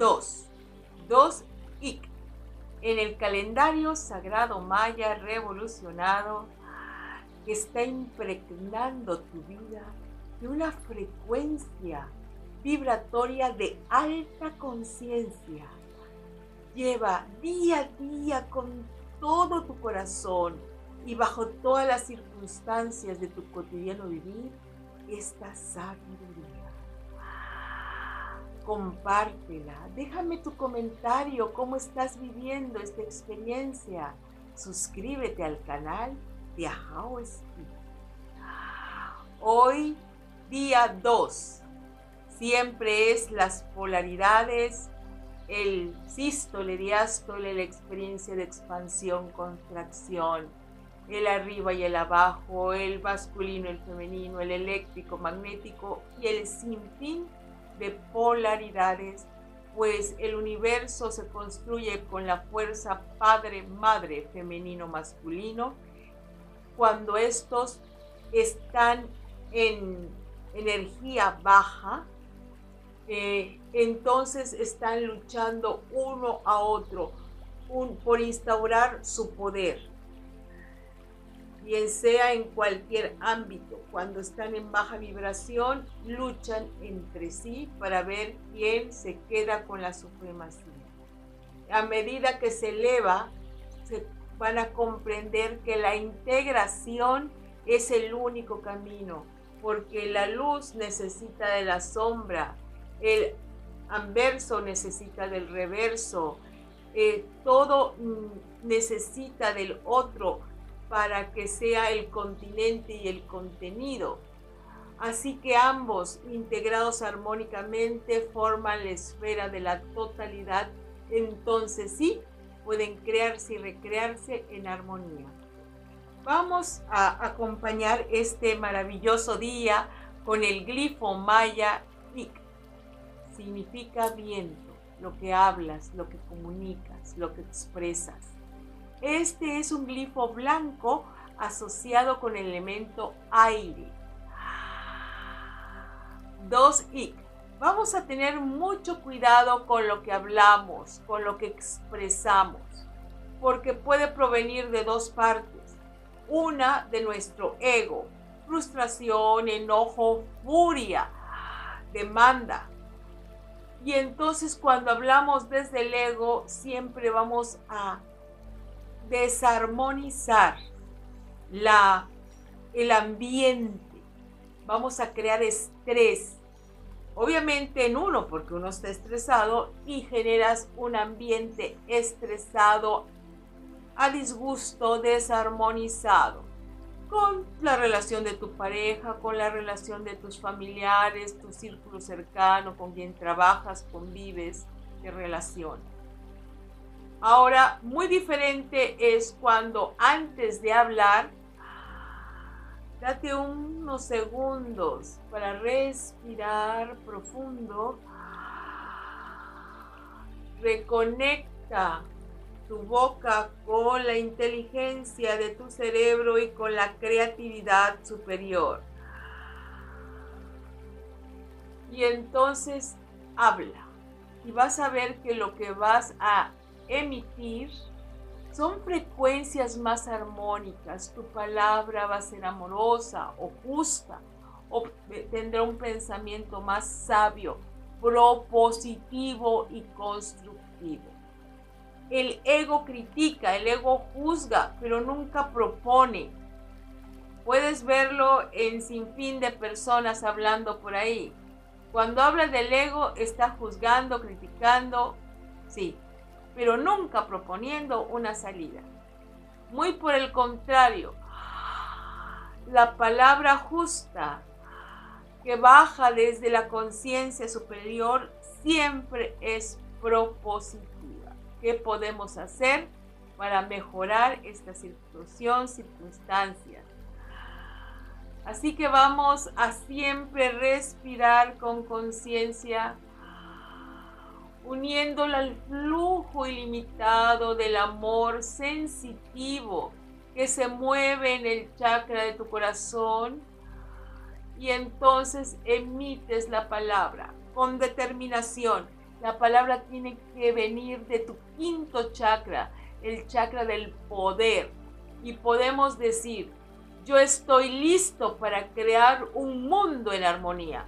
2. 2 Ik. En el calendario sagrado maya revolucionado que está impregnando tu vida de una frecuencia vibratoria de alta conciencia. Lleva día a día con todo tu corazón y bajo todas las circunstancias de tu cotidiano vivir esta sabiduría compártela. Déjame tu comentario, cómo estás viviendo esta experiencia. Suscríbete al canal de Ajao Hoy, día 2. Siempre es las polaridades, el sístole, diástole, la experiencia de expansión, contracción, el arriba y el abajo, el masculino, el femenino, el eléctrico, magnético y el sinfín de polaridades, pues el universo se construye con la fuerza padre-madre femenino-masculino. Cuando estos están en energía baja, eh, entonces están luchando uno a otro por instaurar su poder bien sea en cualquier ámbito. Cuando están en baja vibración, luchan entre sí para ver quién se queda con la supremacía. A medida que se eleva, se van a comprender que la integración es el único camino, porque la luz necesita de la sombra, el anverso necesita del reverso, eh, todo mm, necesita del otro para que sea el continente y el contenido. Así que ambos, integrados armónicamente, forman la esfera de la totalidad. Entonces sí, pueden crearse y recrearse en armonía. Vamos a acompañar este maravilloso día con el glifo maya Ik. Significa viento, lo que hablas, lo que comunicas, lo que expresas. Este es un glifo blanco asociado con el elemento aire. Dos Ik. Vamos a tener mucho cuidado con lo que hablamos, con lo que expresamos, porque puede provenir de dos partes. Una de nuestro ego, frustración, enojo, furia, demanda. Y entonces cuando hablamos desde el ego, siempre vamos a desarmonizar la, el ambiente. Vamos a crear estrés. Obviamente en uno, porque uno está estresado y generas un ambiente estresado, a disgusto, desarmonizado. Con la relación de tu pareja, con la relación de tus familiares, tu círculo cercano, con quien trabajas, convives, de relación. Ahora, muy diferente es cuando antes de hablar, date unos segundos para respirar profundo. Reconecta tu boca con la inteligencia de tu cerebro y con la creatividad superior. Y entonces habla. Y vas a ver que lo que vas a emitir son frecuencias más armónicas. Tu palabra va a ser amorosa o justa o tendrá un pensamiento más sabio, propositivo y constructivo. El ego critica, el ego juzga, pero nunca propone. Puedes verlo en sinfín de personas hablando por ahí. Cuando habla del ego, está juzgando, criticando, sí, pero nunca proponiendo una salida. Muy por el contrario, la palabra justa que baja desde la conciencia superior siempre es propositiva. ¿Qué podemos hacer para mejorar esta situación, circunstancias? Así que vamos a siempre respirar con conciencia uniéndola al flujo ilimitado del amor sensitivo que se mueve en el chakra de tu corazón y entonces emites la palabra con determinación. La palabra tiene que venir de tu quinto chakra, el chakra del poder. Y podemos decir, yo estoy listo para crear un mundo en armonía.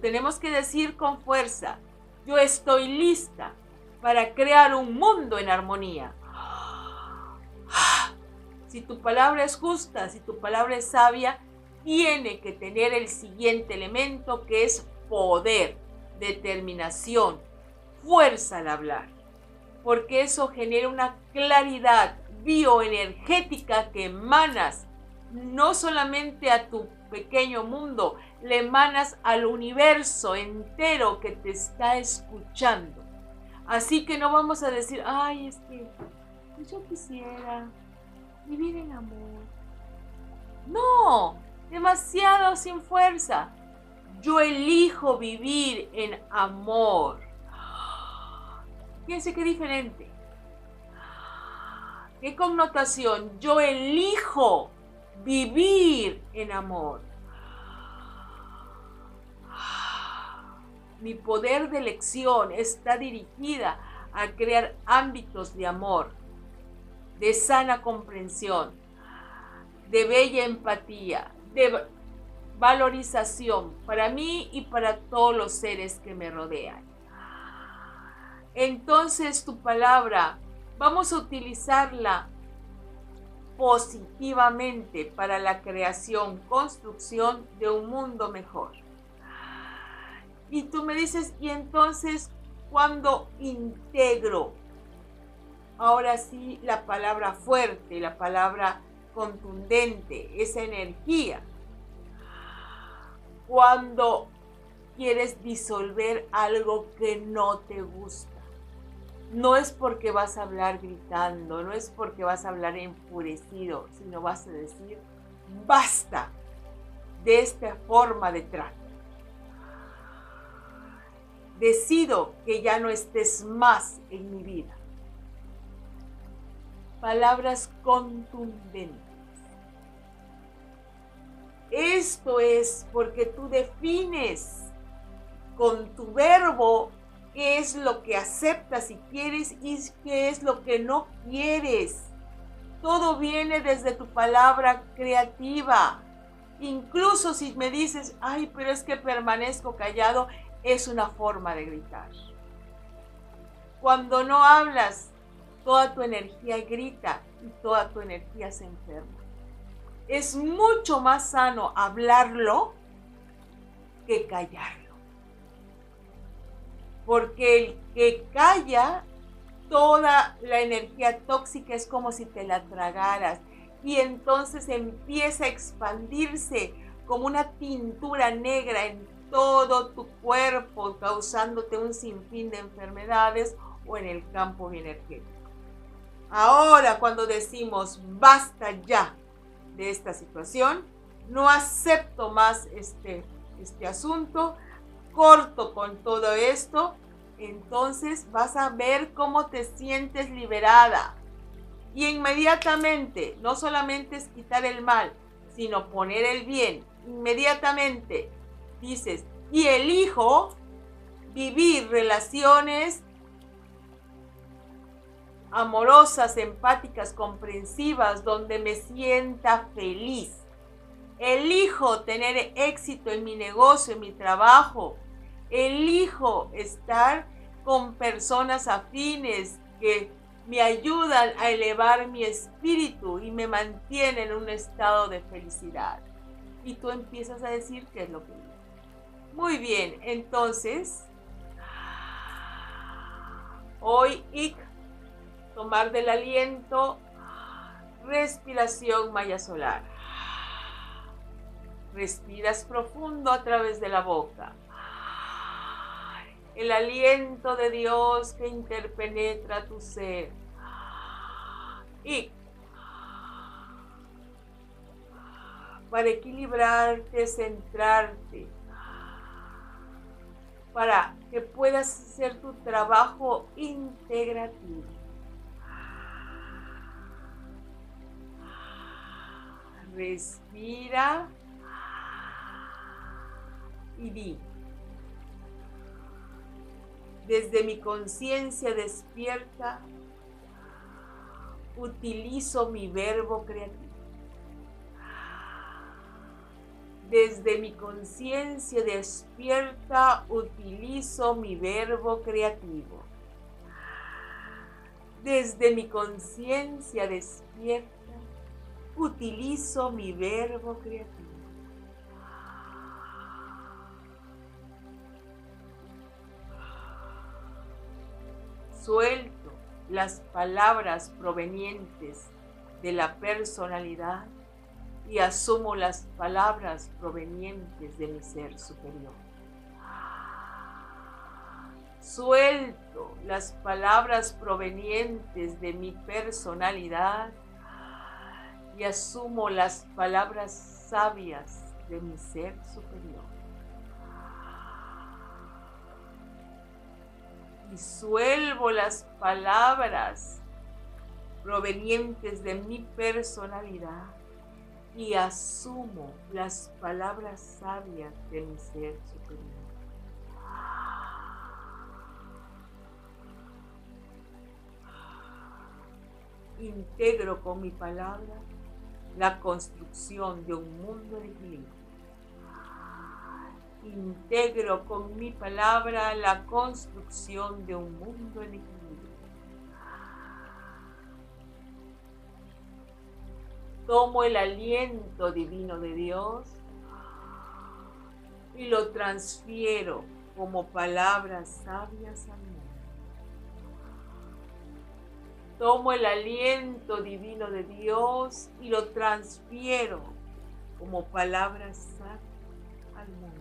Tenemos que decir con fuerza. Yo estoy lista para crear un mundo en armonía. Si tu palabra es justa, si tu palabra es sabia, tiene que tener el siguiente elemento que es poder, determinación, fuerza al hablar. Porque eso genera una claridad bioenergética que emanas no solamente a tu pequeño mundo, le emanas al universo entero que te está escuchando. Así que no vamos a decir, ay, es que yo quisiera vivir en amor. No, demasiado sin fuerza. Yo elijo vivir en amor. Fíjense qué diferente. ¿Qué connotación? Yo elijo vivir en amor. Mi poder de elección está dirigida a crear ámbitos de amor, de sana comprensión, de bella empatía, de valorización para mí y para todos los seres que me rodean. Entonces tu palabra, vamos a utilizarla positivamente para la creación, construcción de un mundo mejor. Y tú me dices, y entonces, cuando integro, ahora sí, la palabra fuerte, la palabra contundente, esa energía, cuando quieres disolver algo que no te gusta. No es porque vas a hablar gritando, no es porque vas a hablar enfurecido, sino vas a decir, basta de esta forma de trato. Decido que ya no estés más en mi vida. Palabras contundentes. Esto es porque tú defines con tu verbo qué es lo que aceptas y quieres y qué es lo que no quieres. Todo viene desde tu palabra creativa. Incluso si me dices, ay, pero es que permanezco callado, es una forma de gritar. Cuando no hablas, toda tu energía grita y toda tu energía se enferma. Es mucho más sano hablarlo que callarlo. Porque el que calla, toda la energía tóxica es como si te la tragaras. Y entonces empieza a expandirse como una pintura negra en todo tu cuerpo, causándote un sinfín de enfermedades o en el campo energético. Ahora, cuando decimos basta ya de esta situación, no acepto más este, este asunto, corto con todo esto, entonces vas a ver cómo te sientes liberada. Y inmediatamente, no solamente es quitar el mal, sino poner el bien. Inmediatamente dices, y elijo vivir relaciones amorosas, empáticas, comprensivas, donde me sienta feliz. Elijo tener éxito en mi negocio, en mi trabajo. Elijo estar con personas afines que me ayudan a elevar mi espíritu y me mantienen en un estado de felicidad. Y tú empiezas a decir qué es lo que muy bien, entonces, hoy y tomar del aliento, respiración maya solar. Respiras profundo a través de la boca. El aliento de Dios que interpenetra tu ser. Y para equilibrarte, centrarte, para que puedas hacer tu trabajo integrativo. Respira y di. Desde mi conciencia despierta, utilizo mi verbo creativo. Desde mi conciencia despierta, utilizo mi verbo creativo. Desde mi conciencia despierta, utilizo mi verbo creativo. Suelto las palabras provenientes de la personalidad y asumo las palabras provenientes de mi ser superior. Suelto las palabras provenientes de mi personalidad y asumo las palabras sabias de mi ser superior. Disuelvo las palabras provenientes de mi personalidad y asumo las palabras sabias de mi ser superior. Integro con mi palabra la construcción de un mundo de equilibrio. Integro con mi palabra la construcción de un mundo en equilibrio. Tomo el aliento divino de Dios y lo transfiero como palabras sabias a mí. Tomo el aliento divino de Dios y lo transfiero como palabras sabias al mundo.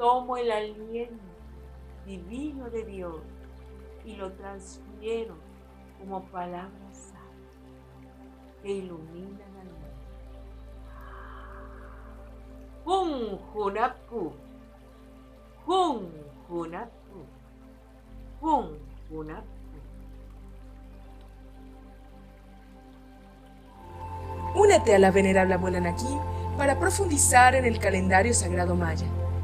Tomo el aliento divino de Dios y lo transfiero como palabras que iluminan al mundo. Hun Hunapu, Hun Hunapu, Hun Hunapu. Únete a la venerable abuela Naki para profundizar en el calendario sagrado maya